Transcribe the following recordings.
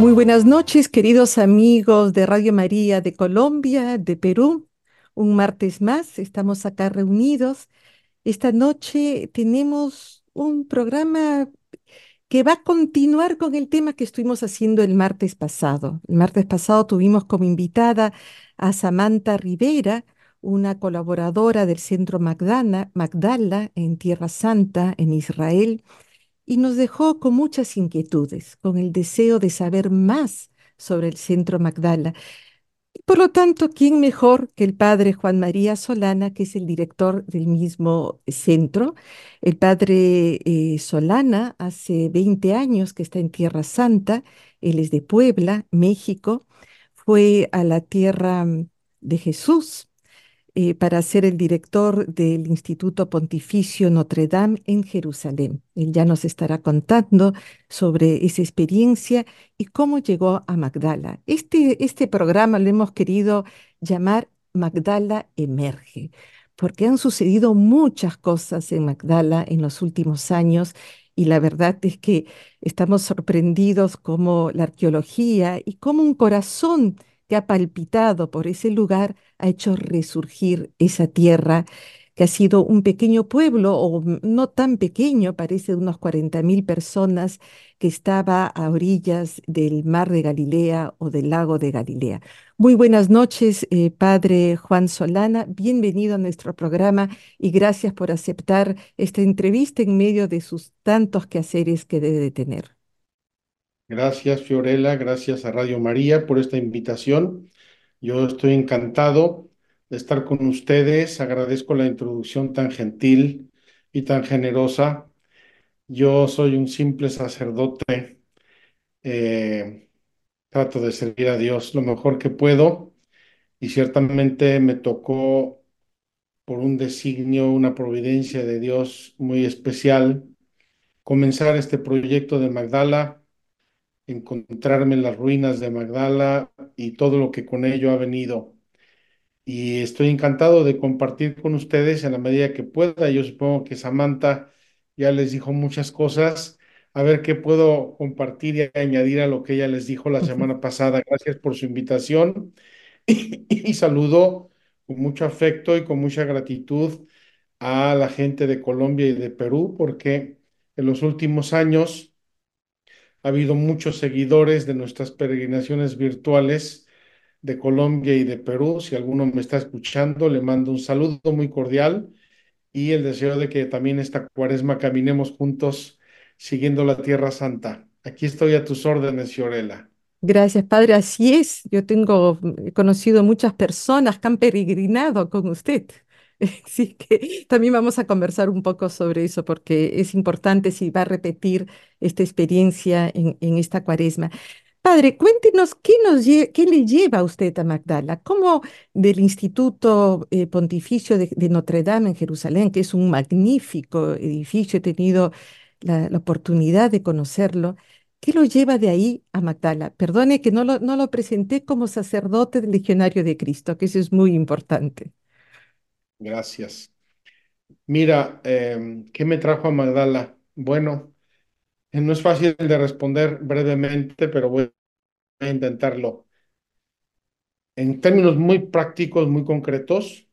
Muy buenas noches, queridos amigos de Radio María de Colombia, de Perú. Un martes más, estamos acá reunidos. Esta noche tenemos un programa que va a continuar con el tema que estuvimos haciendo el martes pasado. El martes pasado tuvimos como invitada a Samantha Rivera, una colaboradora del Centro Magdala, Magdala en Tierra Santa, en Israel y nos dejó con muchas inquietudes, con el deseo de saber más sobre el Centro Magdala. Y por lo tanto, ¿quién mejor que el padre Juan María Solana, que es el director del mismo centro? El padre eh, Solana hace 20 años que está en Tierra Santa, él es de Puebla, México, fue a la tierra mm, de Jesús eh, para ser el director del Instituto Pontificio Notre Dame en Jerusalén. Él ya nos estará contando sobre esa experiencia y cómo llegó a Magdala. Este, este programa lo hemos querido llamar Magdala Emerge, porque han sucedido muchas cosas en Magdala en los últimos años y la verdad es que estamos sorprendidos como la arqueología y como un corazón que ha palpitado por ese lugar ha hecho resurgir esa tierra que ha sido un pequeño pueblo, o no tan pequeño, parece de unos 40.000 personas, que estaba a orillas del mar de Galilea o del lago de Galilea. Muy buenas noches, eh, Padre Juan Solana. Bienvenido a nuestro programa y gracias por aceptar esta entrevista en medio de sus tantos quehaceres que debe de tener. Gracias, Fiorella. Gracias a Radio María por esta invitación. Yo estoy encantado de estar con ustedes. Agradezco la introducción tan gentil y tan generosa. Yo soy un simple sacerdote. Eh, trato de servir a Dios lo mejor que puedo y ciertamente me tocó por un designio, una providencia de Dios muy especial, comenzar este proyecto de Magdala encontrarme en las ruinas de Magdala y todo lo que con ello ha venido. Y estoy encantado de compartir con ustedes en la medida que pueda. Yo supongo que Samantha ya les dijo muchas cosas. A ver qué puedo compartir y añadir a lo que ella les dijo la semana pasada. Gracias por su invitación y, saludo con mucho afecto y con mucha gratitud a la gente de Colombia y de Perú porque en los últimos años ha habido muchos seguidores de nuestras peregrinaciones virtuales de Colombia y de Perú. Si alguno me está escuchando, le mando un saludo muy cordial y el deseo de que también esta cuaresma caminemos juntos siguiendo la Tierra Santa. Aquí estoy a tus órdenes, Fiorella. Gracias, Padre. Así es. Yo tengo, conocido muchas personas que han peregrinado con usted. Sí, que también vamos a conversar un poco sobre eso porque es importante si va a repetir esta experiencia en, esta cuaresma. Padre, cuéntenos qué, nos qué le lleva a usted a Magdala, cómo del Instituto eh, Pontificio de, Notre Dame en Jerusalén, que es un magnífico edificio, he tenido la, oportunidad de conocerlo, ¿qué lo lleva de ahí a Magdala? Perdone que no lo, no lo presenté como sacerdote del Legionario de Cristo, que eso es muy importante. Gracias. Mira, em, ¿qué me trajo a Magdala? Bueno, eh, no es fácil de responder brevemente, pero voy a intentarlo. En términos muy prácticos, muy concretos,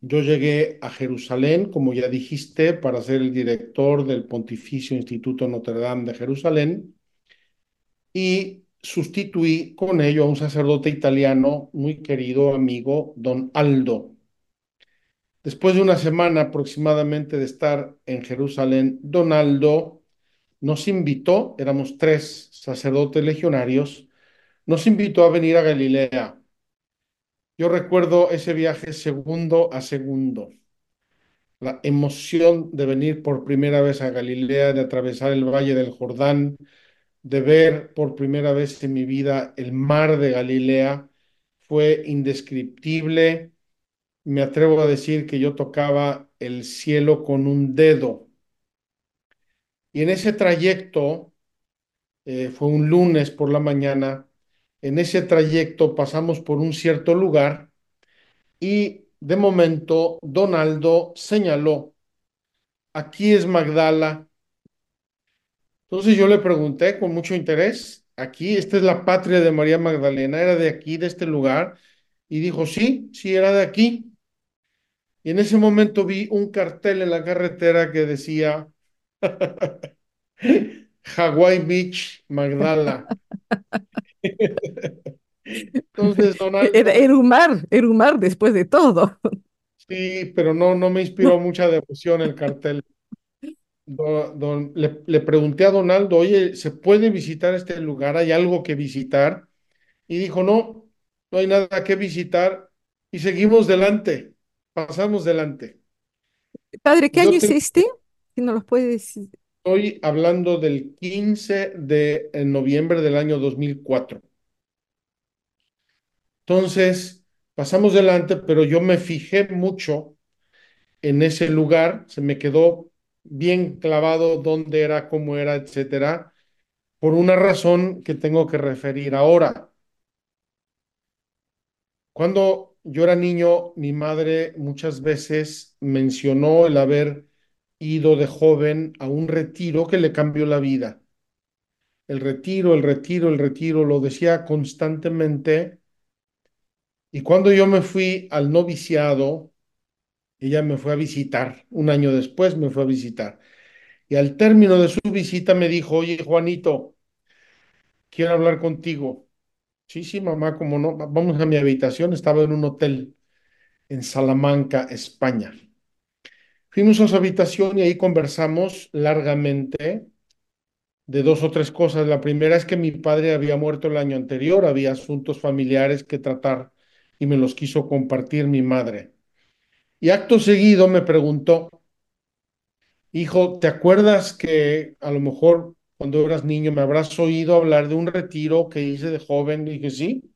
yo llegué a Jerusalén, como ya dijiste, para ser el director del Pontificio Instituto Notre Dame de Jerusalén y sustituí con ello a un sacerdote italiano muy querido amigo, don Aldo. Después de una semana aproximadamente de estar en Jerusalén, Donaldo nos invitó, éramos tres sacerdotes legionarios, nos invitó a venir a Galilea. Yo recuerdo ese viaje segundo a segundo, la emoción de venir por primera vez a Galilea, de atravesar el valle del Jordán, de ver por primera vez en mi vida el mar de Galilea, fue indescriptible me atrevo a decir que yo tocaba el cielo con un dedo. Y en ese trayecto, eh, fue un lunes por la mañana, en ese trayecto pasamos por un cierto lugar y de momento Donaldo señaló, aquí es Magdala. Entonces yo le pregunté con mucho interés, aquí, esta es la patria de María Magdalena, era de aquí, de este lugar, y dijo, sí, sí, era de aquí. Y en ese momento vi un cartel en la carretera que decía Hawaii Beach, Magdala. Entonces, Era, un mar, era un mar después de todo. sí, pero no, no me inspiró mucha devoción el cartel. Don- don- le, le pregunté a Donaldo, oye, ¿se puede visitar este lugar? ¿Hay algo que visitar? Y dijo, no, no hay nada que visitar. Y seguimos delante, pasamos delante. Padre, ¿qué año Yo es te este? Si no los puede decir. estoy hablando del 15 de noviembre del año 2004. Entonces, pasamos delante, pero yo me fijé mucho en ese lugar, se me quedó bien clavado dónde era, cómo era, etcétera, por una razón que tengo que referir ahora. Cuando yo era niño, mi madre muchas veces mencionó el haber ido de joven a un retiro que le cambió la vida. El retiro, el retiro, el retiro, lo decía constantemente. Y cuando yo me fui al noviciado, ella me fue a visitar. Un año después me fue a visitar. Y al término de su visita me dijo, oye, Juanito, quiero hablar contigo. Sí, sí, mamá, como no, vamos a mi habitación. Estaba en un hotel en Salamanca, España. Fuimos a su habitación y ahí conversamos largamente de dos o tres cosas. La primera es que mi padre había muerto el año anterior, había asuntos familiares que tratar y me los quiso compartir mi madre. Y acto seguido me preguntó, hijo, ¿te acuerdas que a lo mejor cuando eras niño me habrás oído hablar de un retiro que hice de joven? Y dije, sí,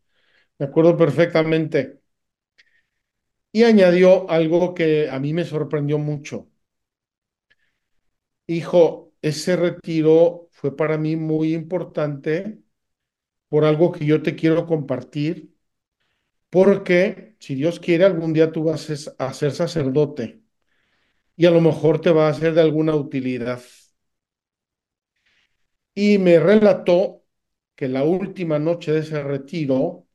me acuerdo perfectamente. Y añadió algo que a mí me sorprendió mucho. Hijo, ese retiro fue para mí muy importante por algo que yo te quiero compartir, porque si Dios quiere, algún día tú vas a ser sacerdote y a lo mejor te va a ser de alguna utilidad. Y me relató que la última noche de ese retiro,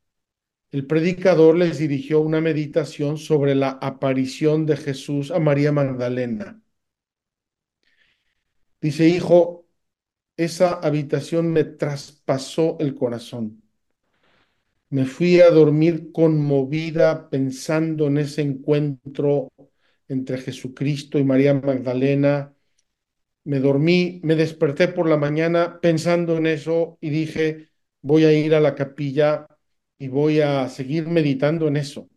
el predicador les dirigió una meditación sobre la aparición de Jesús a María Magdalena. Dice, hijo, esa habitación me traspasó el corazón. Me fui a dormir conmovida pensando en ese encuentro entre Jesucristo y María Magdalena. Me dormí, me desperté por la mañana pensando en eso y dije, voy a ir a la capilla y voy a seguir meditando en eso.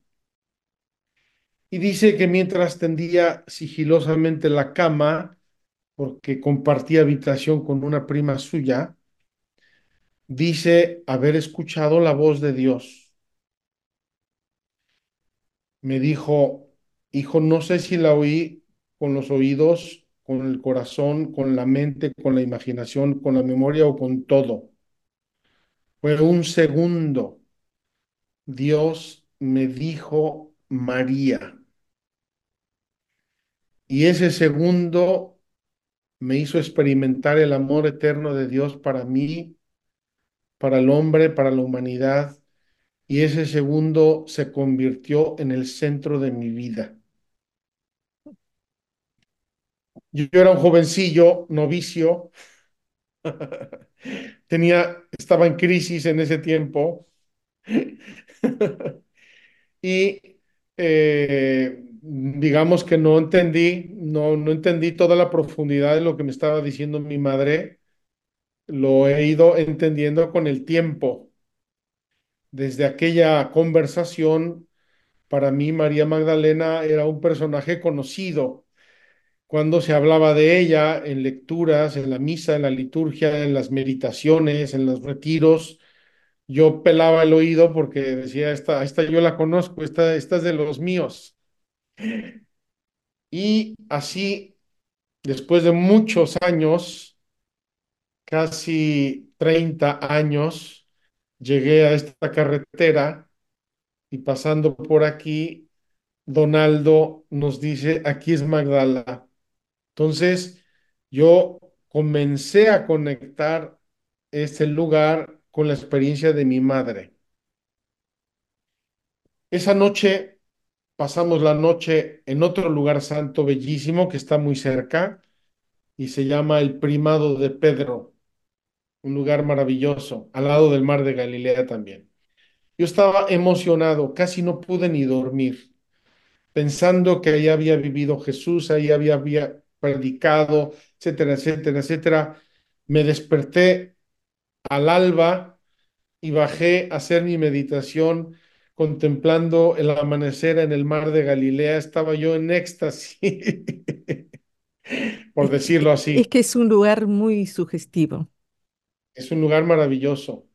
Y dice que mientras tendía sigilosamente la cama, porque compartía habitación con una prima suya, dice haber escuchado la voz de Dios. Me dijo, hijo, no sé si la oí con los oídos, con el corazón, con la mente, con la imaginación, con la memoria o con todo. Fue un segundo. Dios me dijo María. Y ese segundo me hizo experimentar el amor eterno de Dios para mí, para el hombre, para la humanidad. Y ese segundo se convirtió en el centro de mi vida. Yo era un jovencillo, novicio, tenía, estaba en crisis en ese tiempo y eh, digamos que no entendí, no, no entendí toda la profundidad de lo que me estaba diciendo mi madre, lo he ido entendiendo con el tiempo. Desde aquella conversación, para mí María Magdalena era un personaje conocido. Cuando se hablaba de ella en lecturas, en la misa, en la liturgia, en las meditaciones, en los retiros, yo pelaba el oído porque decía, esta, esta yo la conozco, esta, esta es de los míos. Y así, después de muchos años, casi 30 años, llegué a esta carretera y pasando por aquí, Donaldo nos dice, aquí es Magdala. Entonces, yo comencé a conectar este lugar con la experiencia de mi madre. Esa noche pasamos la noche en otro lugar santo bellísimo que está muy cerca y se llama el Primado de Pedro, un lugar maravilloso, al lado del mar de Galilea también. Yo estaba emocionado, casi no pude ni dormir, pensando que ahí había vivido Jesús, ahí había, había predicado, etcétera, etcétera, etcétera. Me desperté al alba y bajé a hacer mi meditación contemplando el amanecer en el mar de Galilea. Estaba yo en éxtasis, por Es decirlo es así. que es un lugar muy sugestivo. Es un lugar maravilloso.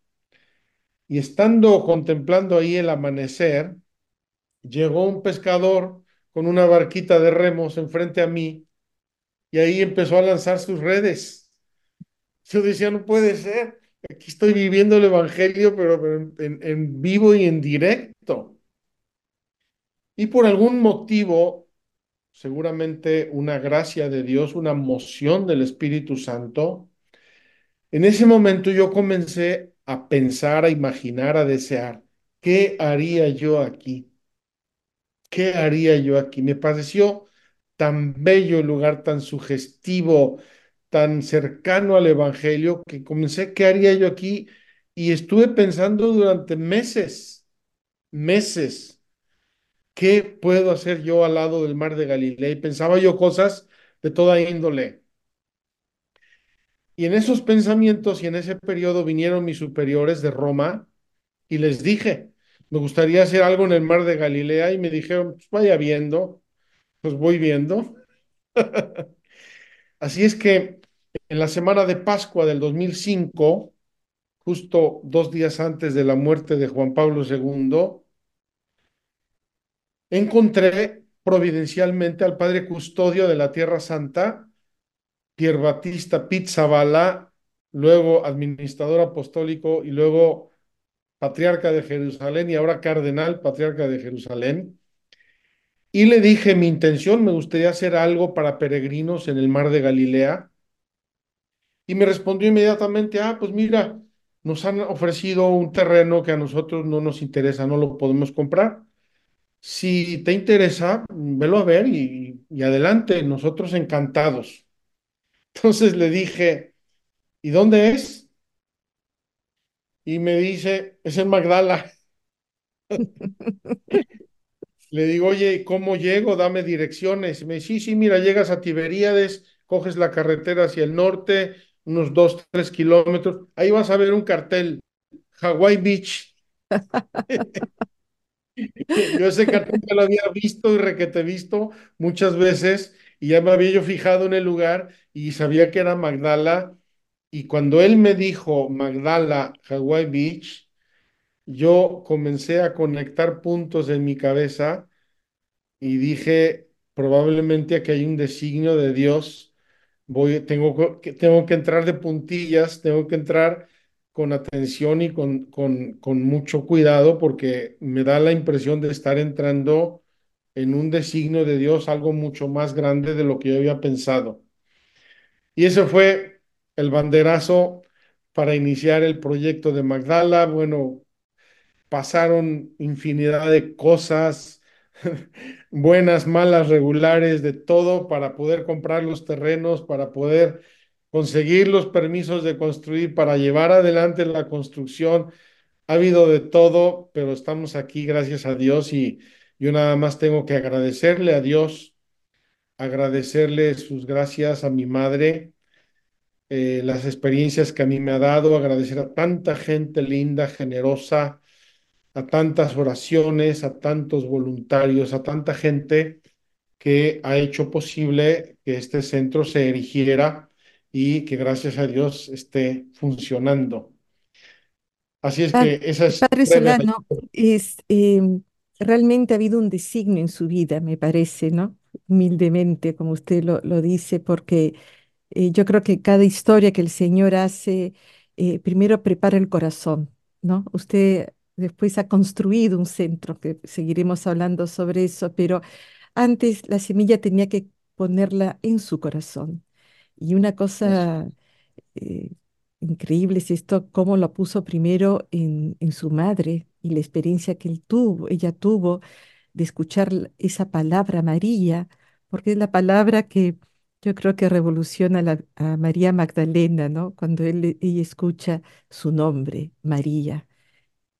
Y estando contemplando ahí el amanecer, llegó un pescador con una barquita de remos enfrente a mí y ahí empezó a lanzar sus redes. Yo decía, no puede ser, aquí estoy viviendo el Evangelio, pero, en- en vivo y en directo. Y por algún motivo, seguramente una gracia de Dios, una moción del Espíritu Santo, en ese momento yo comencé a pensar, a imaginar, a desear, ¿qué haría yo aquí? ¿Qué haría yo aquí? Me pareció tan bello el lugar, tan sugestivo, tan cercano al Evangelio, que comencé, ¿qué haría yo aquí? Y estuve pensando durante meses, meses, ¿qué puedo hacer yo al lado del mar de Galilea? Y pensaba yo cosas de toda índole. Y en esos pensamientos y en ese periodo vinieron mis superiores de Roma y les dije, me gustaría hacer algo en el mar de Galilea y me dijeron, pues vaya viendo, pues voy viendo. Así es que en la semana de Pascua del 2005, justo dos días antes de la muerte de Juan Pablo II, encontré providencialmente al padre custodio de la Tierra Santa, Pier Battista Pizzaballa, luego administrador apostólico y luego patriarca de Jerusalén y ahora cardenal, patriarca de Jerusalén. Y le dije mi intención, me gustaría hacer algo para peregrinos en el mar de Galilea Y me respondió inmediatamente, ah, pues mira, nos han ofrecido un terreno que a nosotros no nos interesa, no lo podemos comprar. Si te interesa, velo a ver y, y adelante, nosotros encantados. Entonces le dije, ¿y dónde es? Y me dice, es en Magdala. Le digo, oye, ¿cómo llego? Dame direcciones. Me dice, sí, sí, mira, llegas a Tiberíades, coges la carretera hacia el norte, unos dos, tres kilómetros. Ahí vas a ver un cartel, Hawaii Beach. Yo ese cartel ya lo había visto y requete visto muchas veces y ya me había yo fijado en el lugar y sabía que era Magdala. Y cuando él me dijo Magdala, Hawaii Beach, yo comencé a conectar puntos en mi cabeza y dije, probablemente aquí hay un designio de Dios. Voy, tengo que, tengo que entrar de puntillas, tengo que entrar con atención y con, con, con mucho cuidado porque me da la impresión de estar entrando en un designio de Dios, algo mucho más grande de lo que yo había pensado. Y ese fue el banderazo para iniciar el proyecto de Magdala. Bueno, pasaron infinidad de cosas, buenas, malas, regulares, de todo para poder comprar los terrenos, para poder conseguir los permisos de construir, para llevar adelante la construcción. Ha habido de todo, pero estamos aquí, gracias a Dios, y yo nada más tengo que agradecerle a Dios, agradecerle sus gracias a mi madre, eh, las experiencias que a mí me ha dado, agradecer a tanta gente linda, generosa a tantas oraciones, a tantos voluntarios, a tanta gente que ha hecho posible que este centro se erigiera y que gracias a Dios esté funcionando. Así es que esa es Padre. Solano, es, em, realmente ha habido un designio en su vida, me parece, ¿no? Humildemente, como usted lo, lo dice, porque eh, yo creo que cada historia que el Señor hace, eh, primero prepara el corazón, ¿no? Usted después ha construido un centro, que seguiremos hablando sobre eso, pero antes la semilla tenía que ponerla en su corazón. Y una cosa... eh, increíble es esto, cómo lo puso primero en, en su madre y la experiencia que él tuvo, ella tuvo de escuchar esa palabra María, porque es la palabra que yo creo que revoluciona la- a María Magdalena, ¿no? Cuando él, ella escucha su nombre, María.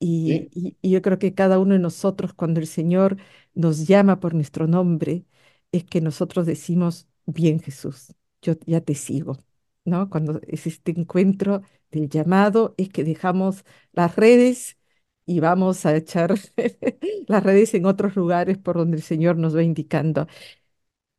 Y, yo creo que cada uno de nosotros, cuando el Señor nos llama por nuestro nombre, es que nosotros decimos, bien Jesús, yo ya te sigo, ¿no? Cuando es este encuentro del llamado, es que dejamos las redes y vamos a echar las redes en otros lugares por donde el Señor nos va indicando.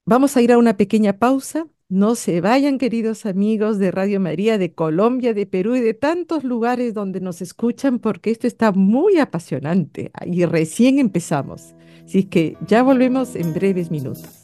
Vamos a ir a una pequeña pausa. No se vayan, queridos amigos de Radio María, de Colombia, de Perú y de tantos lugares donde nos escuchan, porque esto está muy apasionante y recién empezamos. Así que ya volvemos en breves minutos.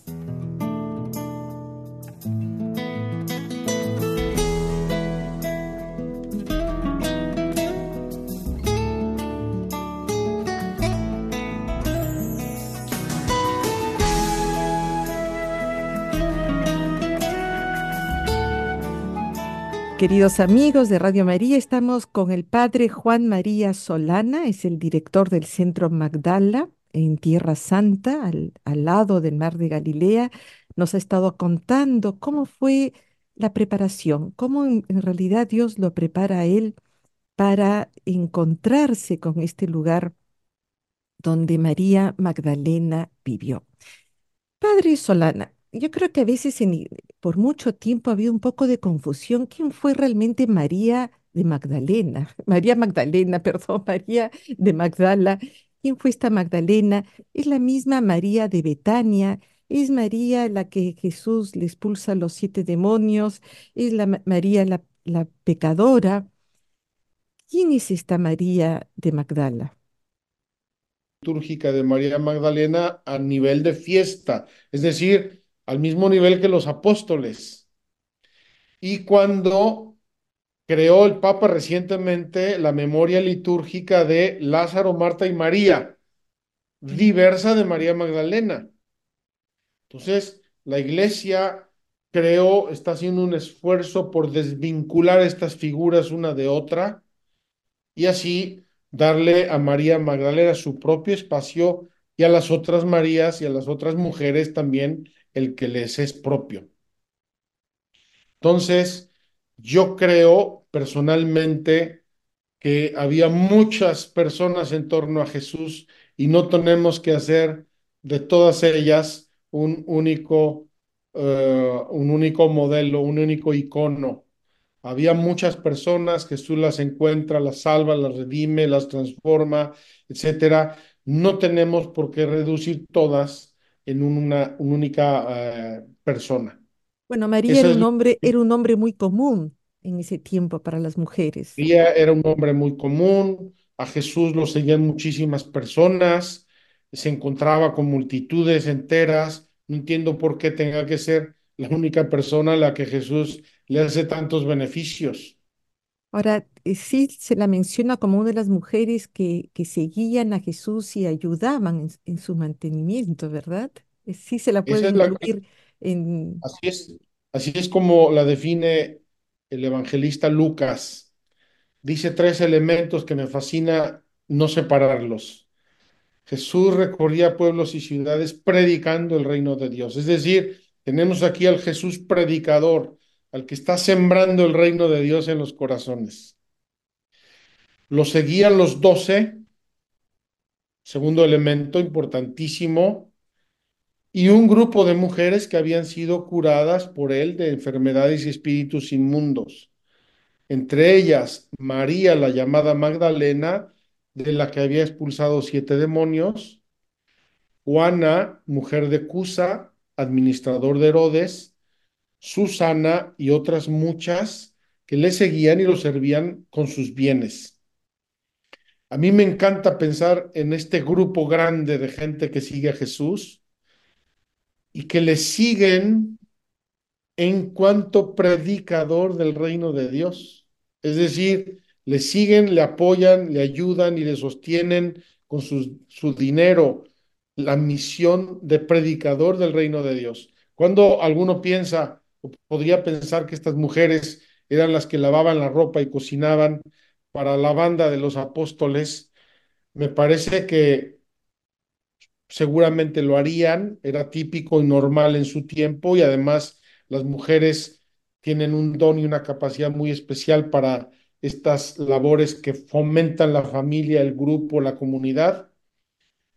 Queridos amigos de Radio María, estamos con el padre Juan María Solana, es el director del Centro Magdala en Tierra Santa, al, al lado del Mar de Galilea. Nos ha estado contando cómo fue la preparación, cómo en, en realidad Dios lo prepara a él para encontrarse con este lugar donde María Magdalena vivió. Padre Solana, yo creo que a veces en por mucho tiempo ha habido un poco de confusión. ¿Quién fue realmente María de Magdalena? María Magdalena, perdón, María de Magdala. ¿Quién fue esta Magdalena? ¿Es la misma María de Betania? ¿Es María la que Jesús le expulsa los siete demonios? ¿Es la Ma- María la, la pecadora? ¿Quién es esta María de Magdala? Litúrgica de María Magdalena a nivel de fiesta, es decir, al mismo nivel que los apóstoles. Y cuando creó el Papa recientemente la memoria litúrgica de Lázaro, Marta y María, diversa de María Magdalena. Entonces, la iglesia creó, está haciendo un esfuerzo por desvincular estas figuras una de otra y así darle a María Magdalena su propio espacio y a las otras Marías y a las otras mujeres también el que les es propio. Entonces, yo creo personalmente que había muchas personas en torno a Jesús y no tenemos que hacer de todas ellas un único, eh, un único modelo, un único icono. Había muchas personas, Jesús las encuentra, las salva, las redime, las transforma, etcétera. No tenemos por qué reducir todas en una, una única eh, persona. Bueno, María era un hombre, era un hombre muy común en ese tiempo para las mujeres. María era un hombre muy común, a Jesús lo seguían muchísimas personas, se encontraba con multitudes enteras. No entiendo por qué tenga que ser la única persona a la que Jesús le hace tantos beneficios. Ahora, eh, sí se la menciona como una de las mujeres que, que seguían a Jesús y ayudaban en, su mantenimiento, ¿verdad? Eh, Sí se la puede la, incluir en... así es, así es como la define el evangelista Lucas. Dice tres elementos que me fascina no separarlos. Jesús recorría pueblos y ciudades predicando el reino de Dios. Es decir, tenemos aquí al Jesús predicador, al que está sembrando el reino de Dios en los corazones. Lo seguían los doce, segundo elemento importantísimo, y un grupo de mujeres que habían sido curadas por él de enfermedades y espíritus inmundos. Entre ellas, María, la llamada Magdalena, de la que había expulsado siete demonios, Juana, mujer de Cusa, administrador de Herodes, Susana y otras muchas que le seguían y lo servían con sus bienes. A mí me encanta pensar en este grupo grande de gente que sigue a Jesús y que le siguen en cuanto predicador del reino de Dios. Es decir, le siguen, le apoyan, le ayudan y le sostienen con su, su dinero la misión de predicador del reino de Dios. Cuando alguno piensa podría pensar que estas mujeres eran las que lavaban la ropa y cocinaban para la banda de los apóstoles. Me parece que seguramente lo harían, era típico y normal en su tiempo y además las mujeres tienen un don y una capacidad muy especial para estas labores que fomentan la familia, el grupo, la comunidad,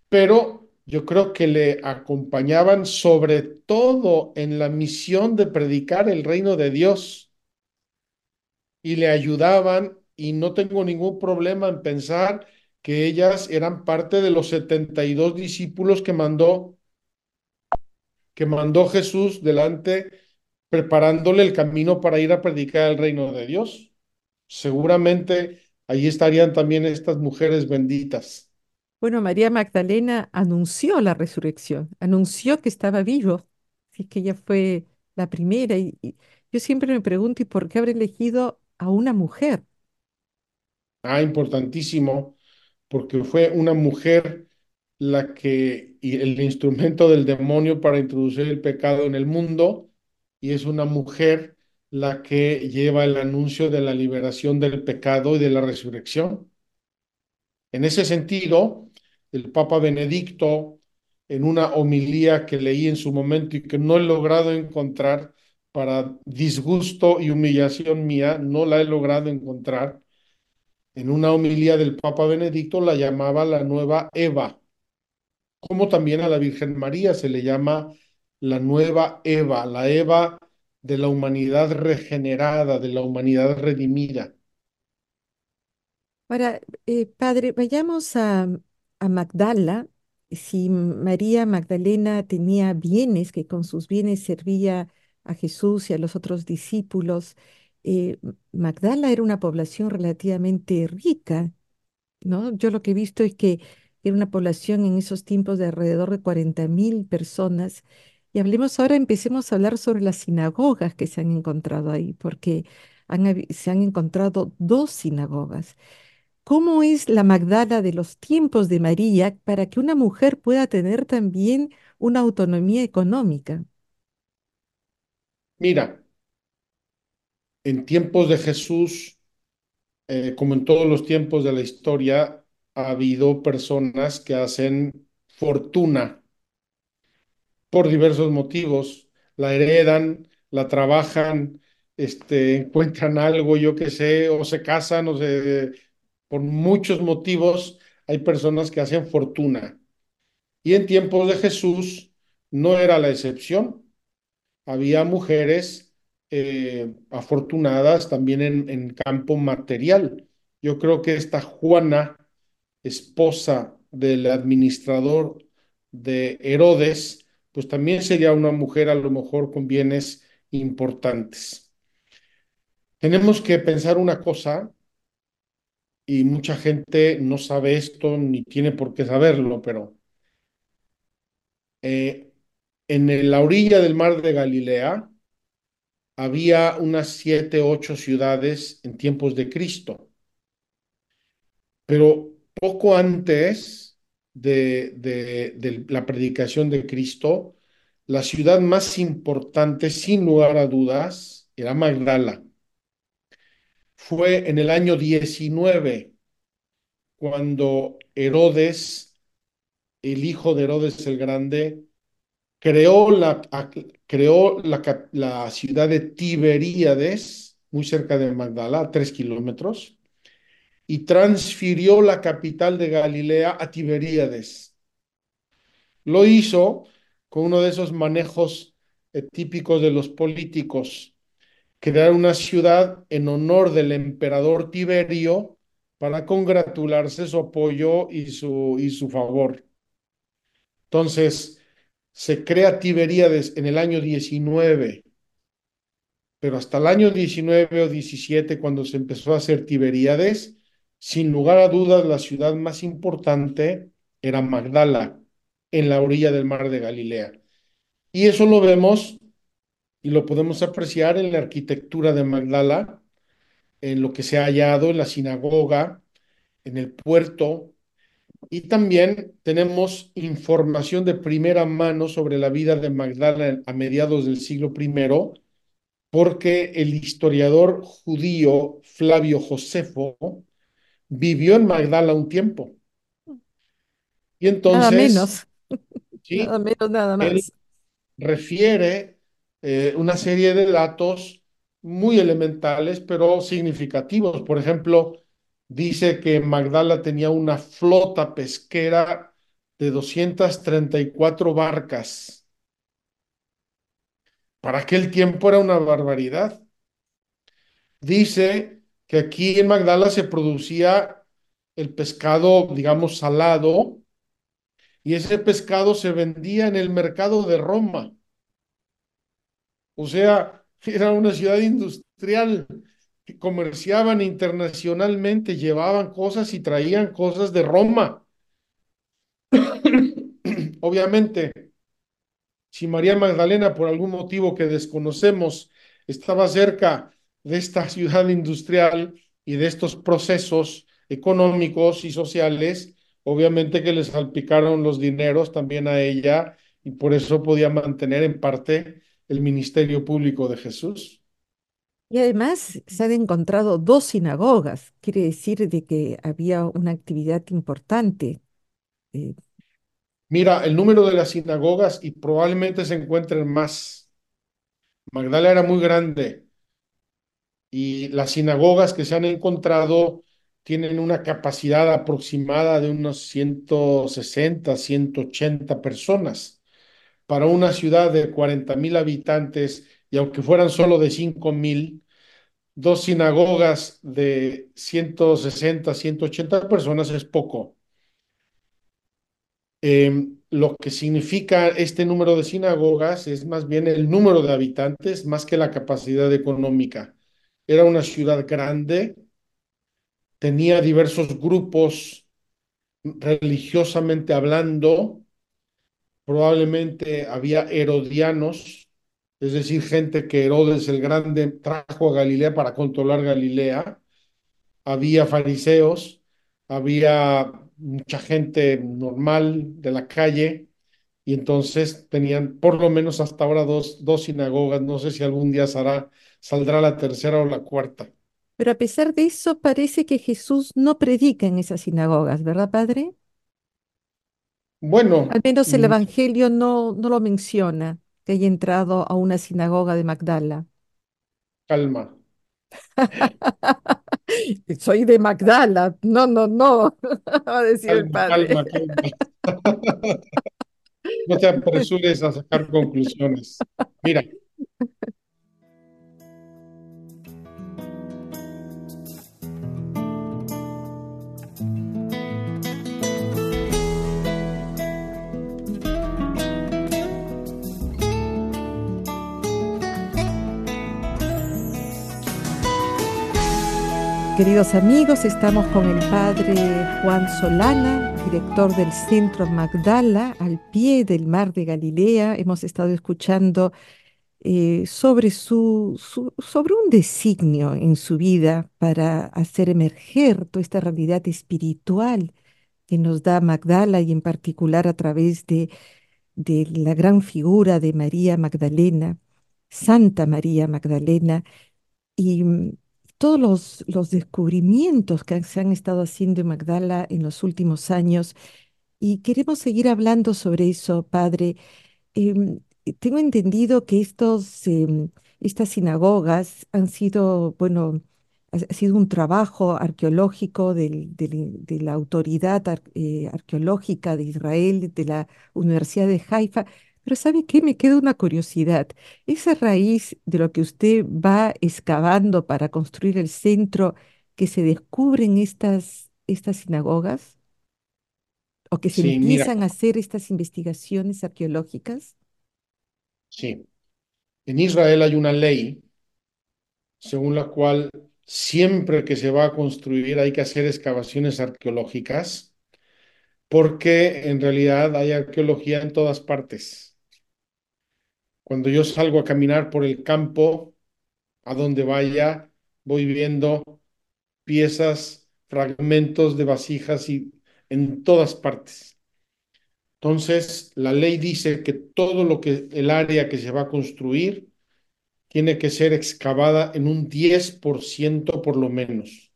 pero yo creo que le acompañaban sobre todo en la misión de predicar el reino de Dios y le ayudaban y no tengo ningún problema en pensar que ellas eran parte de los 72 discípulos que mandó que mandó Jesús delante preparándole el camino para ir a predicar el reino de Dios. Seguramente allí estarían también estas mujeres benditas. Bueno, María Magdalena anunció la resurrección, anunció que estaba vivo, así que ella fue la primera. Y, yo siempre me pregunto, ¿y por qué habrá elegido a una mujer? Ah, importantísimo, porque fue una mujer la que, y el instrumento del demonio para introducir el pecado en el mundo, y es una mujer la que lleva el anuncio de la liberación del pecado y de la resurrección. En ese sentido, el Papa Benedicto, en una homilía que leí en su momento y que no he logrado encontrar, para disgusto y humillación mía, no la he logrado encontrar, en una homilía del Papa Benedicto la llamaba la nueva Eva, como también a la Virgen María se le llama la nueva Eva, la Eva de la humanidad regenerada, de la humanidad redimida. Ahora, eh, padre, vayamos a, a Magdala. Si María Magdalena tenía bienes, que con sus bienes servía a Jesús y a los otros discípulos, eh, Magdala era una población relativamente rica, ¿no? Yo lo que he visto es que era una población en esos tiempos de alrededor de 40 mil personas. Y hablemos ahora, empecemos a hablar sobre las sinagogas que se han encontrado ahí, porque se han encontrado dos sinagogas. ¿Cómo es la Magdala de los tiempos de María para que una mujer pueda tener también una autonomía económica? Mira, en tiempos de Jesús, eh, como en todos los tiempos de la historia, ha habido personas que hacen fortuna por diversos motivos, la heredan, la trabajan, este, encuentran algo, yo qué sé, o se casan, o se, por muchos motivos hay personas que hacen fortuna. Y en tiempos de Jesús no era la excepción. Había mujeres eh, afortunadas también en, en campo material. Yo creo que esta Juana, esposa del administrador de Herodes, pues también sería una mujer a lo mejor con bienes importantes. Tenemos que pensar una cosa, y mucha gente no sabe esto ni tiene por qué saberlo, pero eh, en la orilla del mar de Galilea había unas siete, ocho ciudades en tiempos de Cristo, pero poco antes de, la predicación de Cristo, la ciudad más importante, sin lugar a dudas, era Magdala. Fue en el año 19 cuando Herodes, el hijo de Herodes el Grande, creó la, creó la, ciudad de Tiberíades, muy cerca de Magdala, tres kilómetros, y transfirió la capital de Galilea a Tiberíades. Lo hizo con uno de esos manejos eh, típicos de los políticos, crear una ciudad en honor del emperador Tiberio para congratularse su apoyo y su, y su favor. Entonces, se crea Tiberíades en el año 19, pero hasta el año 19 o 17, cuando se empezó a hacer Tiberíades, sin lugar a dudas, la ciudad más importante era Magdala, en la orilla del mar de Galilea. Y eso lo vemos y lo podemos apreciar en la arquitectura de Magdala, en lo que se ha hallado en la sinagoga, en el puerto, y también tenemos información de primera mano sobre la vida de Magdala a mediados del siglo I, porque el historiador judío Flavio Josefo vivió en Magdala un tiempo. Y Nada entonces, menos, nada sí, menos, nada él más. refiere eh, una serie de datos muy elementales, pero significativos. Por ejemplo, dice que Magdala tenía una flota pesquera de 234 barcas. Para aquel tiempo era una barbaridad. Dice que aquí en Magdala se producía el pescado, digamos, salado, y ese pescado se vendía en el mercado de Roma. O sea, era una ciudad industrial que comerciaban internacionalmente, llevaban cosas y traían cosas de Roma. Obviamente, si María Magdalena, por algún motivo que desconocemos, estaba cerca de esta ciudad industrial y de estos procesos económicos y sociales, obviamente que le salpicaron los dineros también a ella y por eso podía mantener en parte el ministerio público de Jesús. Y además se han encontrado dos sinagogas, quiere decir de que había una actividad importante. eh, Mira, el número de las sinagogas y probablemente se encuentren más. Magdala era muy grande y las sinagogas que se han encontrado tienen una capacidad aproximada de unos 160, 180 personas. Para una ciudad de 40 mil habitantes, y aunque fueran solo de 5 mil, dos sinagogas de 160, 180 personas es poco. Eh, lo que significa este número de sinagogas es más bien el número de habitantes más que la capacidad económica. Era una ciudad grande, tenía diversos grupos religiosamente hablando, probablemente había herodianos, es decir, gente que Herodes el Grande trajo a Galilea para controlar Galilea, había fariseos, había mucha gente normal de la calle, y entonces tenían por lo menos hasta ahora dos, dos sinagogas, no sé si algún día saldrá la tercera o la cuarta. Pero a pesar de eso, parece que Jesús no predica en esas sinagogas, ¿verdad, Padre? Al Bueno, menos el mm, Evangelio no, no lo menciona, que haya entrado a una sinagoga de Magdala. calma, Soy de Magdala. No, no, no, va a decir el calma, padre. calma, calma. No te apresures a sacar conclusiones. Mira, Queridos amigos, estamos con el padre Juan Solana, director del Centro Magdala, al pie del mar de Galilea. Hemos estado escuchando eh, sobre su, sobre un designio en su vida para hacer emerger toda esta realidad espiritual que nos da Magdala y en particular a través de, de la gran figura de María Magdalena, Santa María Magdalena y mm, todos los, los descubrimientos que se han estado haciendo en Magdala en los últimos años. Y queremos seguir hablando sobre eso, Padre. Em, tengo entendido que estos, em, estas sinagogas han sido, bueno, ha, sido un trabajo arqueológico de la autoridad eh, arqueológica de Israel, de la Universidad de Haifa. Pero ¿sabe qué? Me queda una curiosidad. Esa raíz de lo que usted va excavando para construir el centro que se descubren estas, estas sinagogas o que se sí, mira, empiezan a hacer estas investigaciones arqueológicas. sí. En Israel hay una ley según la cual siempre que se va a construir hay que hacer excavaciones arqueológicas, porque en realidad hay arqueología en todas partes. Cuando yo salgo a caminar por el campo, a donde vaya, voy viendo piezas, fragmentos de vasijas y en todas partes. Entonces, la ley dice que todo lo que el área que se va a construir tiene que ser excavada en un 10% por lo menos.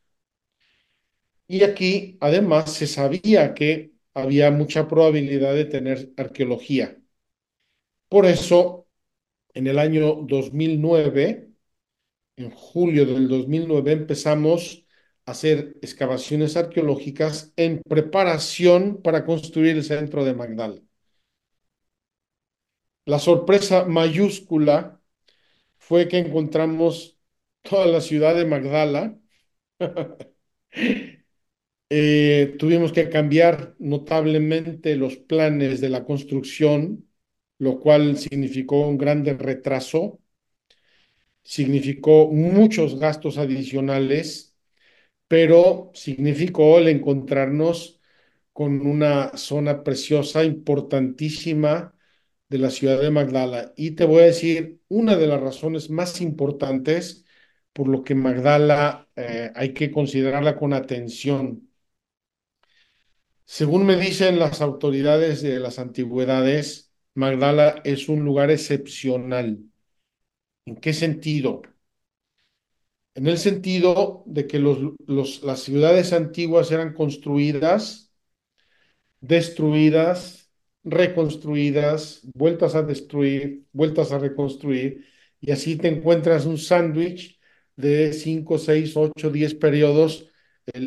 Y aquí, además, se sabía que había mucha probabilidad de tener arqueología. Por eso, en el año 2009, en julio del 2009, empezamos a hacer excavaciones arqueológicas en preparación para construir el centro de Magdala. La sorpresa mayúscula fue que encontramos toda la ciudad de Magdala. eh, tuvimos que cambiar notablemente los planes de la construcción, lo cual significó un grande retraso, significó muchos gastos adicionales, pero significó el encontrarnos con una zona preciosa, importantísima de la ciudad de Magdala. Y te voy a decir una de las razones más importantes por lo que Magdala eh, hay que considerarla con atención. Según me dicen las autoridades de las antigüedades, Magdala es un lugar excepcional. ¿En qué sentido? En el sentido de que las ciudades antiguas eran construidas, destruidas, reconstruidas, vueltas a destruir, vueltas a reconstruir, y así te encuentras un sándwich de 5, 6, 8, 10 periodos.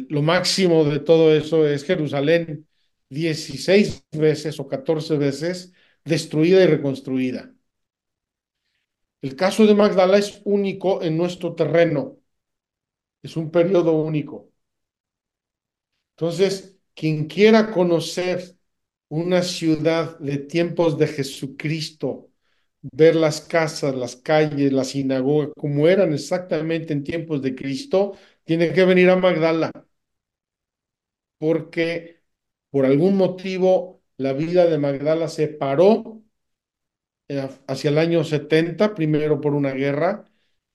Lo máximo de todo eso es Jerusalén, 16 veces o 14 veces destruida y reconstruida. El caso de Magdala es único en nuestro terreno, es un periodo único. Entonces, quien quiera conocer una ciudad de tiempos de Jesucristo, ver las casas, las calles, la sinagoga, como eran exactamente en tiempos de Cristo, tiene que venir a Magdala, porque por algún motivo la vida de Magdala se paró eh, hacia el año 70, primero por una guerra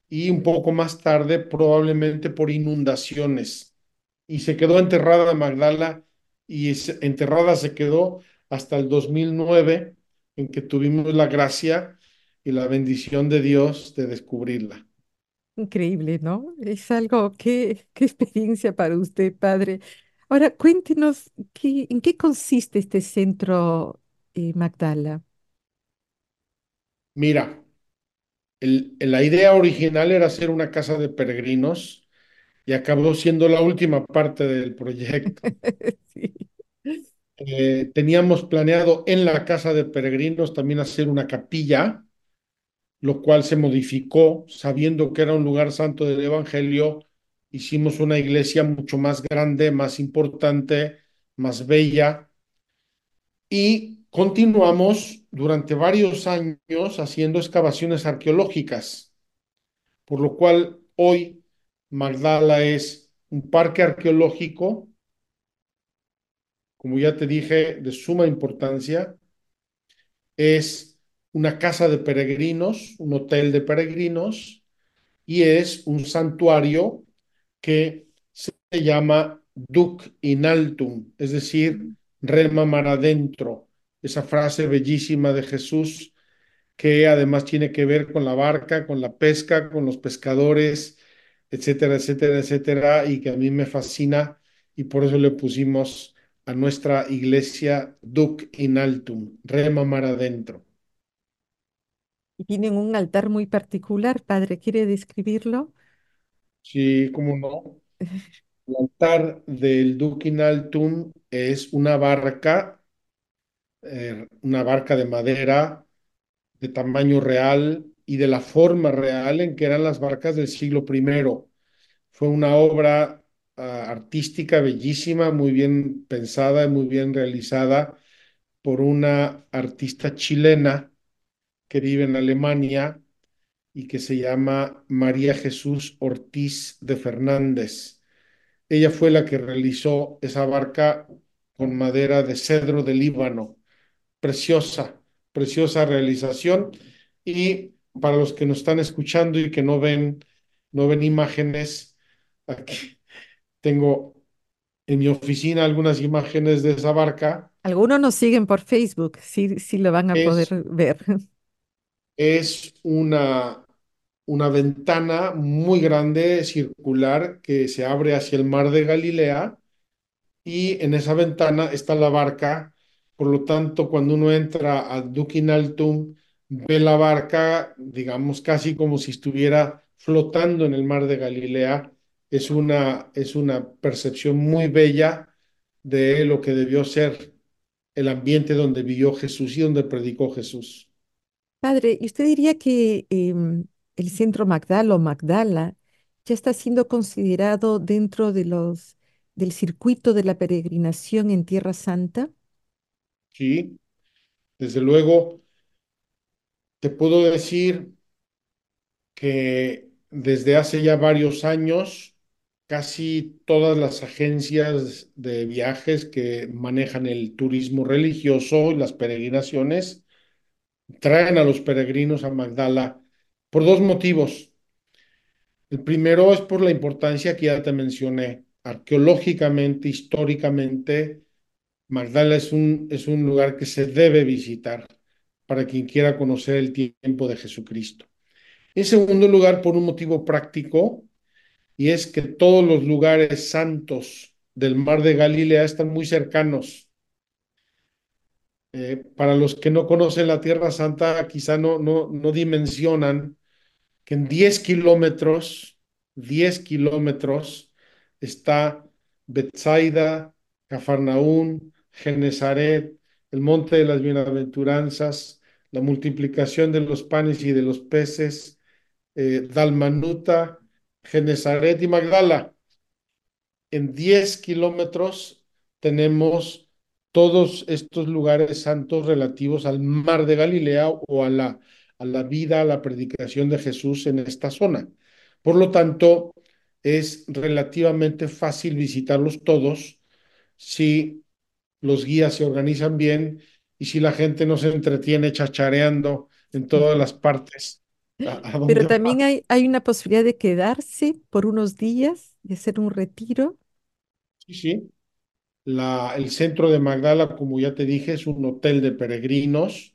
y un poco más tarde probablemente por inundaciones. Y se quedó enterrada Magdala y enterrada se quedó hasta el 2009, en que tuvimos la gracia y la bendición de Dios de descubrirla. Increíble, ¿no? Es algo, qué, qué experiencia para usted, padre. Ahora, cuéntenos, ¿qué, ¿en qué consiste este centro eh, Magdala? Mira, el, la idea original era hacer una casa de peregrinos y acabó siendo la última parte del proyecto. Sí. Eh, teníamos planeado en la casa de peregrinos también hacer una capilla, lo cual se modificó sabiendo que era un lugar santo del Evangelio. Hicimos una iglesia mucho más grande, más importante, más bella y continuamos durante varios años haciendo excavaciones arqueológicas, por lo cual hoy Magdala es un parque arqueológico como ya te dije, de suma importancia. Es una casa de peregrinos, un hotel de peregrinos, y es un santuario que se llama Duc in altum, es decir, rema mar adentro. Esa frase bellísima de Jesús que además tiene que ver con la barca, con la pesca, con los pescadores, etcétera, etcétera, etcétera, y que a mí me fascina y por eso le pusimos a nuestra iglesia Duc in altum, rema mar adentro. Y tienen un altar muy particular, padre, ¿quiere describirlo? Sí, cómo no. El altar del Duc in altum es una barca, eh, una barca de madera de tamaño real y de la forma real en que eran las barcas del siglo I. Fue una obra uh, artística bellísima, muy bien pensada y muy bien realizada por una artista chilena que vive en Alemania y que se llama María Jesús Ortiz de Fernández. Ella fue la que realizó esa barca con madera de cedro de Líbano. Preciosa, preciosa realización. Y para los que nos están escuchando y que no ven, no ven imágenes, aquí, tengo en mi oficina algunas imágenes de esa barca. Algunos nos siguen por Facebook, sí, sí lo van a poder ver. es una una ventana muy grande, circular, que se abre hacia el mar de Galilea y en esa ventana está la barca. Por lo tanto, cuando uno entra a Dukin Altum, ve la barca, digamos, casi como si estuviera flotando en el mar de Galilea. Es una, es una percepción muy bella de lo que debió ser el ambiente donde vivió Jesús y donde predicó Jesús. Padre, ¿y usted diría que em, el centro Magdala o Magdala ya está siendo considerado dentro de los, del circuito de la peregrinación en Tierra Santa? Sí, desde luego, te puedo decir que desde hace ya varios años, casi todas las agencias de viajes que manejan el turismo religioso y las peregrinaciones traen a los peregrinos a Magdala por dos motivos. El primero es por la importancia que ya te mencioné, arqueológicamente, históricamente, Magdala es un, es un lugar que se debe visitar para quien quiera conocer el tiempo de Jesucristo. En segundo lugar, por un motivo práctico, y es que todos los lugares santos del mar de Galilea están muy cercanos. Eh, para los que no conocen la Tierra Santa, quizá no, no, no dimensionan que en 10 kilómetros, 10 kilómetros está Bethsaida, Cafarnaún, Genezaret, el monte de las bienaventuranzas, la multiplicación de los panes y de los peces, eh, Dalmanuta, Genezaret y Magdala. En 10 kilómetros tenemos todos estos lugares santos relativos al mar de Galilea o a la, a la vida, a la predicación de Jesús en esta zona. Por lo tanto, es relativamente fácil visitarlos todos si los guías se organizan bien y si la gente no se entretiene chachareando en todas las partes a, a Pero también hay, hay una posibilidad de quedarse por unos días, de hacer un retiro. Sí, sí. La, el centro de Magdala, como ya te dije, es un hotel de peregrinos.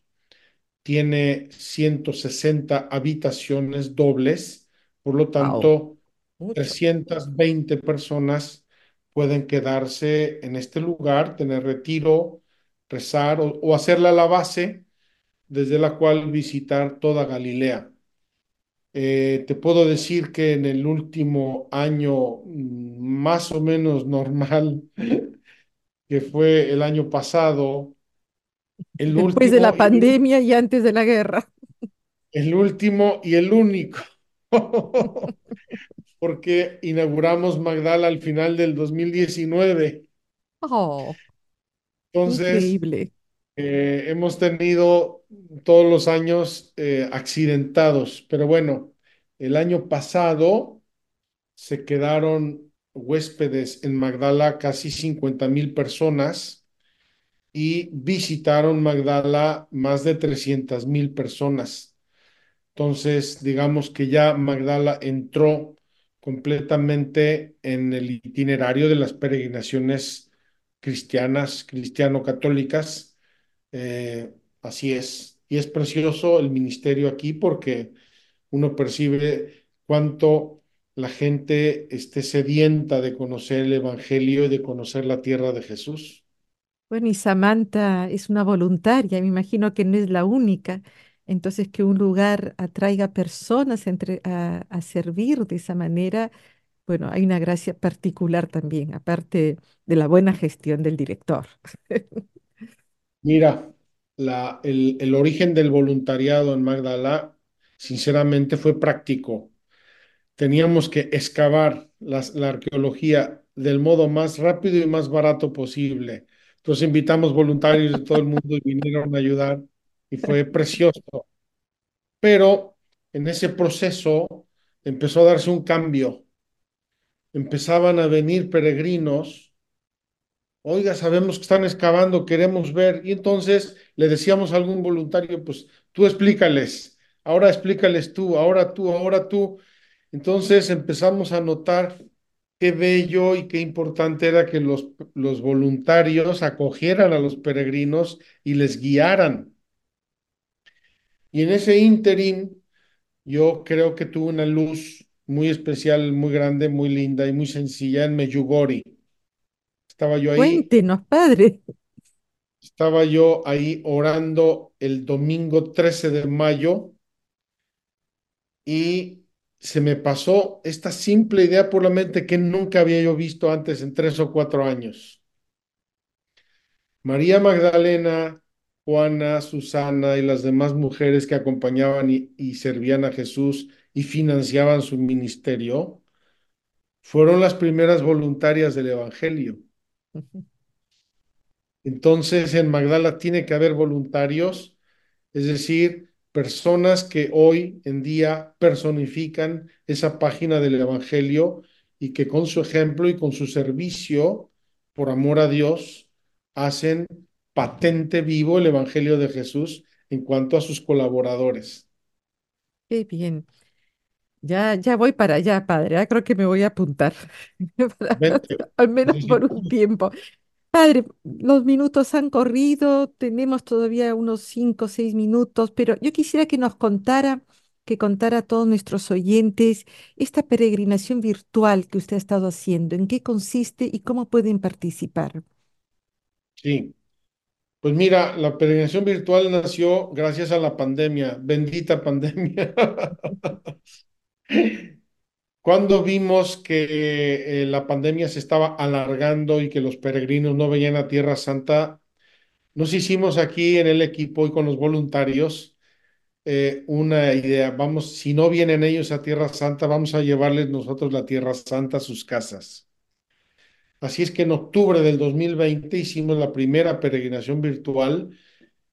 Tiene 160 habitaciones dobles. Por lo tanto, mucho. 320 personas pueden quedarse en este lugar, tener retiro, rezar o, o hacerla la base desde la cual visitar toda Galilea. Eh, te puedo decir que en el último año mm, más o menos normal, que fue el año pasado, el Después de la pandemia y antes de la guerra. el último y el único, porque inauguramos Magdala al final del 2019. Oh, Entonces, increíble. eh, hemos tenido todos los años eh, accidentados, pero bueno, el año pasado se quedaron huéspedes en Magdala casi 50 mil personas y visitaron Magdala más de 300 mil personas. Entonces, digamos que ya Magdala entró completamente en el itinerario de las peregrinaciones cristianas, cristiano-católicas. Eh, así es. Y es precioso el ministerio aquí porque uno percibe cuánto la gente esté sedienta de conocer el Evangelio y de conocer la tierra de Jesús. Bueno, y Samantha es una voluntaria, me imagino que no es la única. Entonces, que un lugar atraiga personas entre, a, a servir de esa manera, bueno, hay una gracia particular también, aparte de la buena gestión del director. Mira, la, el, el origen del voluntariado en Magdala, sinceramente, fue práctico. Teníamos que excavar la arqueología del modo más rápido y más barato posible. Entonces invitamos voluntarios de todo el mundo y vinieron a ayudar y fue precioso. Pero en ese proceso empezó a darse un cambio. Empezaban a venir peregrinos Oiga, sabemos que están excavando, queremos ver. Y entonces le decíamos a algún voluntario, pues tú explícales, ahora explícales tú, ahora tú, ahora tú. Entonces empezamos a notar qué bello y qué importante era que los, los voluntarios acogieran a los peregrinos y les guiaran. Y en ese ínterin yo creo que tuve una luz muy especial, muy grande, muy linda y muy sencilla en Meyugori. Estaba yo ahí, Cuéntenos, padre. estaba yo ahí orando el domingo 13 de mayo y se me pasó esta simple idea por la mente que nunca había yo visto antes en tres o cuatro años. María Magdalena, Juana, Susana y las demás mujeres que acompañaban y, y servían a Jesús y financiaban su ministerio, fueron las primeras voluntarias del Evangelio. Entonces, en Magdala tiene que haber voluntarios, es decir, personas que hoy en día personifican esa página del Evangelio y que con su ejemplo y con su servicio, por amor a Dios, hacen patente vivo el Evangelio de Jesús en cuanto a sus colaboradores. Qué bien. Ya, ya voy para allá, padre. Ya creo que me voy a apuntar, al menos por un tiempo. Padre, los minutos han corrido, tenemos todavía unos cinco o seis minutos, pero yo quisiera que nos contara, que contara a todos nuestros oyentes esta peregrinación virtual que usted ha estado haciendo, en qué consiste y cómo pueden participar. sí. Pues mira, la peregrinación virtual nació gracias a la pandemia, bendita pandemia. Cuando vimos que eh, la pandemia se estaba alargando y que los peregrinos no venían a Tierra Santa, nos hicimos aquí en el equipo y con los voluntarios eh, una idea. Vamos, si no vienen ellos a Tierra Santa, vamos a llevarles nosotros la Tierra Santa a sus casas. Así es que en octubre del 2020 hicimos la primera peregrinación virtual,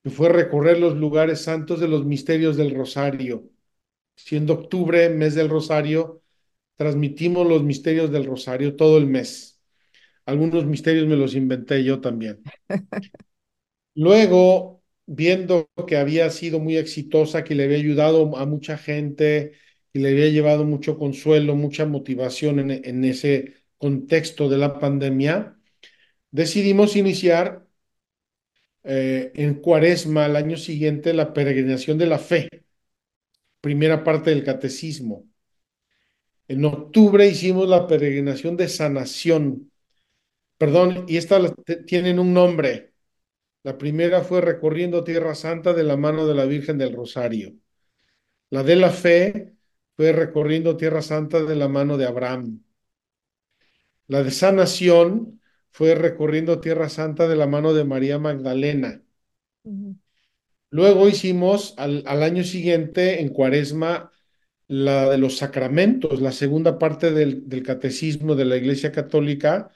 que fue recorrer los lugares santos de los misterios del Rosario. Siendo octubre, mes del Rosario, transmitimos los misterios del Rosario todo el mes. Algunos misterios me los inventé yo también. Luego, viendo que había sido muy exitosa, que le había ayudado a mucha gente y le había llevado mucho consuelo, mucha motivación en, en ese contexto de la pandemia, decidimos iniciar eh, en Cuaresma al año siguiente la peregrinación de la fe, primera parte del catecismo. En octubre hicimos la peregrinación de sanación, perdón, y estas tienen un nombre. La primera fue recorriendo Tierra Santa de la mano de la Virgen del Rosario. La de la fe fue recorriendo Tierra Santa de la mano de Abraham. La de sanación fue recorriendo Tierra Santa de la mano de María Magdalena. Luego hicimos al, al año siguiente, en Cuaresma, la de los sacramentos, la segunda parte del, del catecismo de la Iglesia Católica,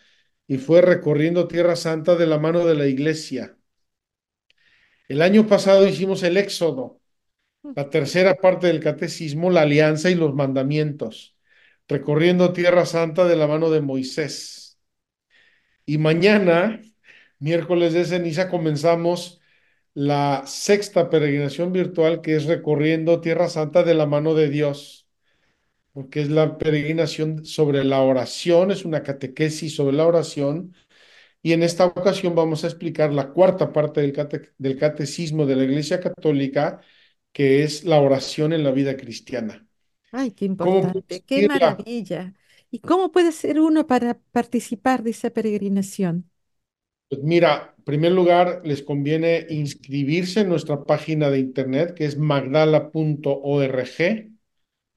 y fue recorriendo Tierra Santa de la mano de la Iglesia. El año pasado hicimos el Éxodo, la tercera parte del catecismo, la alianza y los mandamientos, recorriendo Tierra Santa de la mano de Moisés. Y mañana, miércoles de ceniza, comenzamos la sexta peregrinación virtual que es recorriendo Tierra Santa de la mano de Dios, porque es la peregrinación sobre la oración, es una catequesis sobre la oración y en esta ocasión vamos a explicar la cuarta parte del, cate del catecismo de la Iglesia Católica, que es la oración en la vida cristiana. Ay, qué ¿Cómo puedes importante, qué maravilla. ¿Y cómo puede ser uno para participar de esa peregrinación? Pues mira, en primer lugar, les conviene inscribirse en nuestra página de internet, que es magdala.org,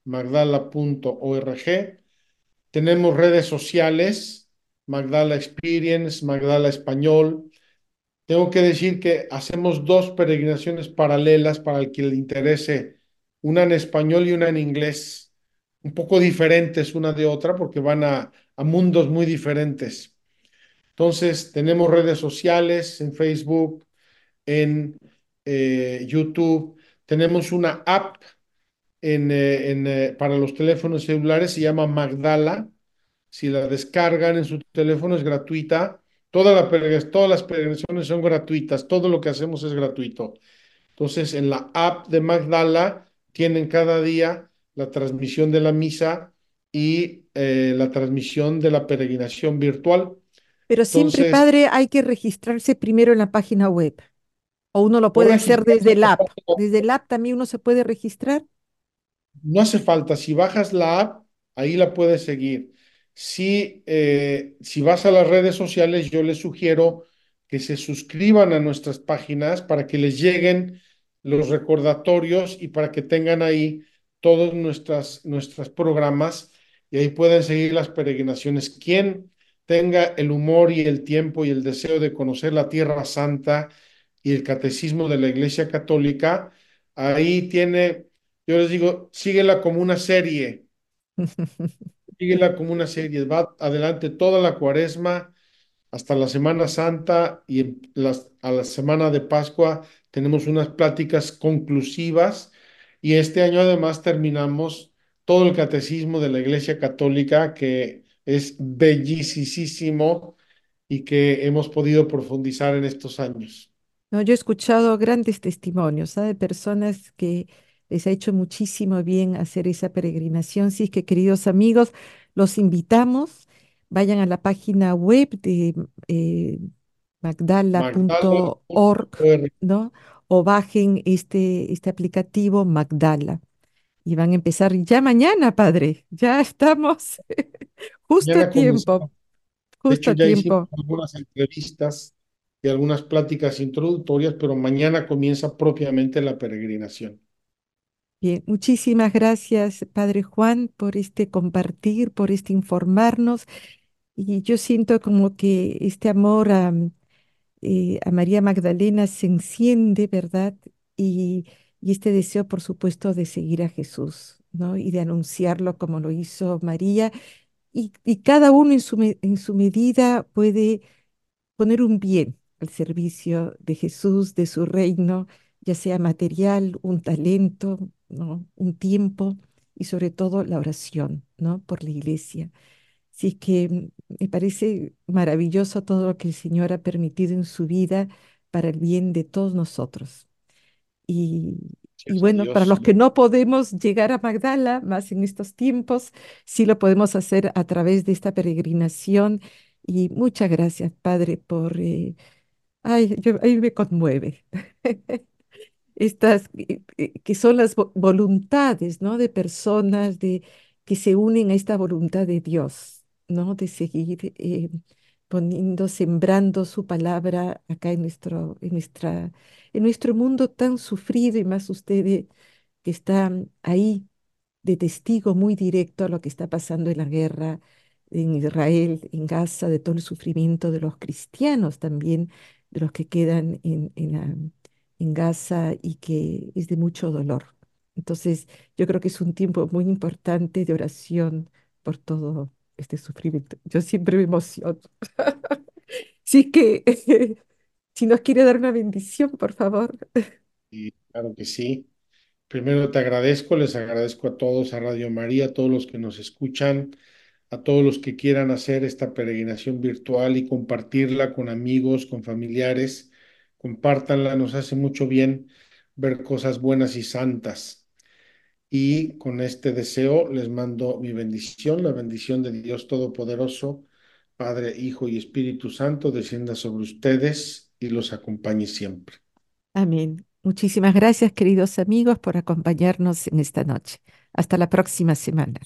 magdala.org. Tenemos redes sociales, Magdala Experience, Magdala Español. Tengo que decir que hacemos dos peregrinaciones paralelas para el que le interese, una en español y una en inglés, un poco diferentes una de otra porque van a, a mundos muy diferentes. Entonces, tenemos redes sociales en Facebook, en eh, YouTube, tenemos una app eh, eh, para los teléfonos celulares, se llama Magdala. Si la descargan en su teléfono es gratuita. Toda la todas las peregrinaciones son gratuitas, todo lo que hacemos es gratuito. Entonces, en la app de Magdala tienen cada día la transmisión de la misa y la transmisión de la peregrinación virtual. Pero siempre, Entonces, padre, hay que registrarse primero en la página web. O uno lo puede hacer desde el la app. Desde el app también uno se puede registrar. No hace falta, si bajas la app, ahí la puedes seguir. Si, eh, si vas a las redes sociales, yo les sugiero que se suscriban a nuestras páginas para que les lleguen los recordatorios y para que tengan ahí todos nuestras, nuestros programas y ahí pueden seguir las peregrinaciones. Quien tenga el humor y el tiempo y el deseo de conocer la Tierra Santa y el catecismo de la Iglesia Católica, ahí tiene yo les digo, síguela como una serie, síguela como una serie, va adelante toda la cuaresma hasta la Semana Santa y las, a la Semana de Pascua tenemos unas pláticas conclusivas y este año además terminamos todo el catecismo de la Iglesia Católica que es bellísimo y que hemos podido profundizar en estos años. No, yo he escuchado grandes testimonios ¿ah? de personas que les ha hecho muchísimo bien hacer esa peregrinación. Así que, queridos amigos, los invitamos. Vayan a la página web de eh, magdala.org, ¿no? O bajen este, este aplicativo Magdala. Y van a empezar ya mañana, padre. Ya estamos justo a tiempo. Justo a tiempo. algunas entrevistas y algunas pláticas introductorias, pero mañana comienza propiamente la peregrinación. Bien, muchísimas gracias, Padre Juan, por este compartir, por este informarnos. Y yo siento como que este amor a, eh, a María Magdalena se enciende, ¿verdad? Y, y, este deseo, por supuesto, de seguir a Jesús, ¿no? Y de anunciarlo como lo hizo María. Y, cada uno en su, en su medida puede poner un bien al servicio de Jesús, de su reino, ya sea material, un talento, ¿no? un tiempo y sobre todo la oración ¿no? por la iglesia. Así que mm, me parece maravilloso todo lo que el Señor ha permitido en su vida para el bien de todos nosotros. Y, y bueno, para los que no podemos llegar a Magdala, más en estos tiempos, sí lo podemos hacer a través de esta peregrinación. Y muchas gracias, Padre, por... Eh, ay, yo, ahí me conmueve. estas eh, eh, que son las voluntades, ¿no? De personas de, que se unen a esta voluntad de Dios, ¿no? De seguir eh, poniendo, sembrando su palabra acá en nuestro, en nuestra, en nuestro mundo tan sufrido y más ustedes que están ahí de testigo muy directo a lo que está pasando en la guerra en Israel, en Gaza, de todo el sufrimiento de los cristianos también, de los que quedan en, en en Gaza y que es de mucho dolor. Entonces, yo creo que es un tiempo muy importante de oración por todo este sufrimiento. Yo siempre me emociono. sí que, si nos quiere dar una bendición, por favor. Claro que sí. Primero te agradezco, les agradezco a todos, a Radio María, a todos los que nos escuchan, a todos los que quieran hacer esta peregrinación virtual y compartirla con amigos, con familiares compártanla, nos hace mucho bien ver cosas buenas y santas. Y con este deseo les mando mi bendición, la bendición de Dios Todopoderoso, Padre, Hijo y Espíritu Santo, descienda sobre ustedes y los acompañe siempre. Amén. Muchísimas gracias, queridos amigos, por acompañarnos en esta noche. Hasta la próxima semana.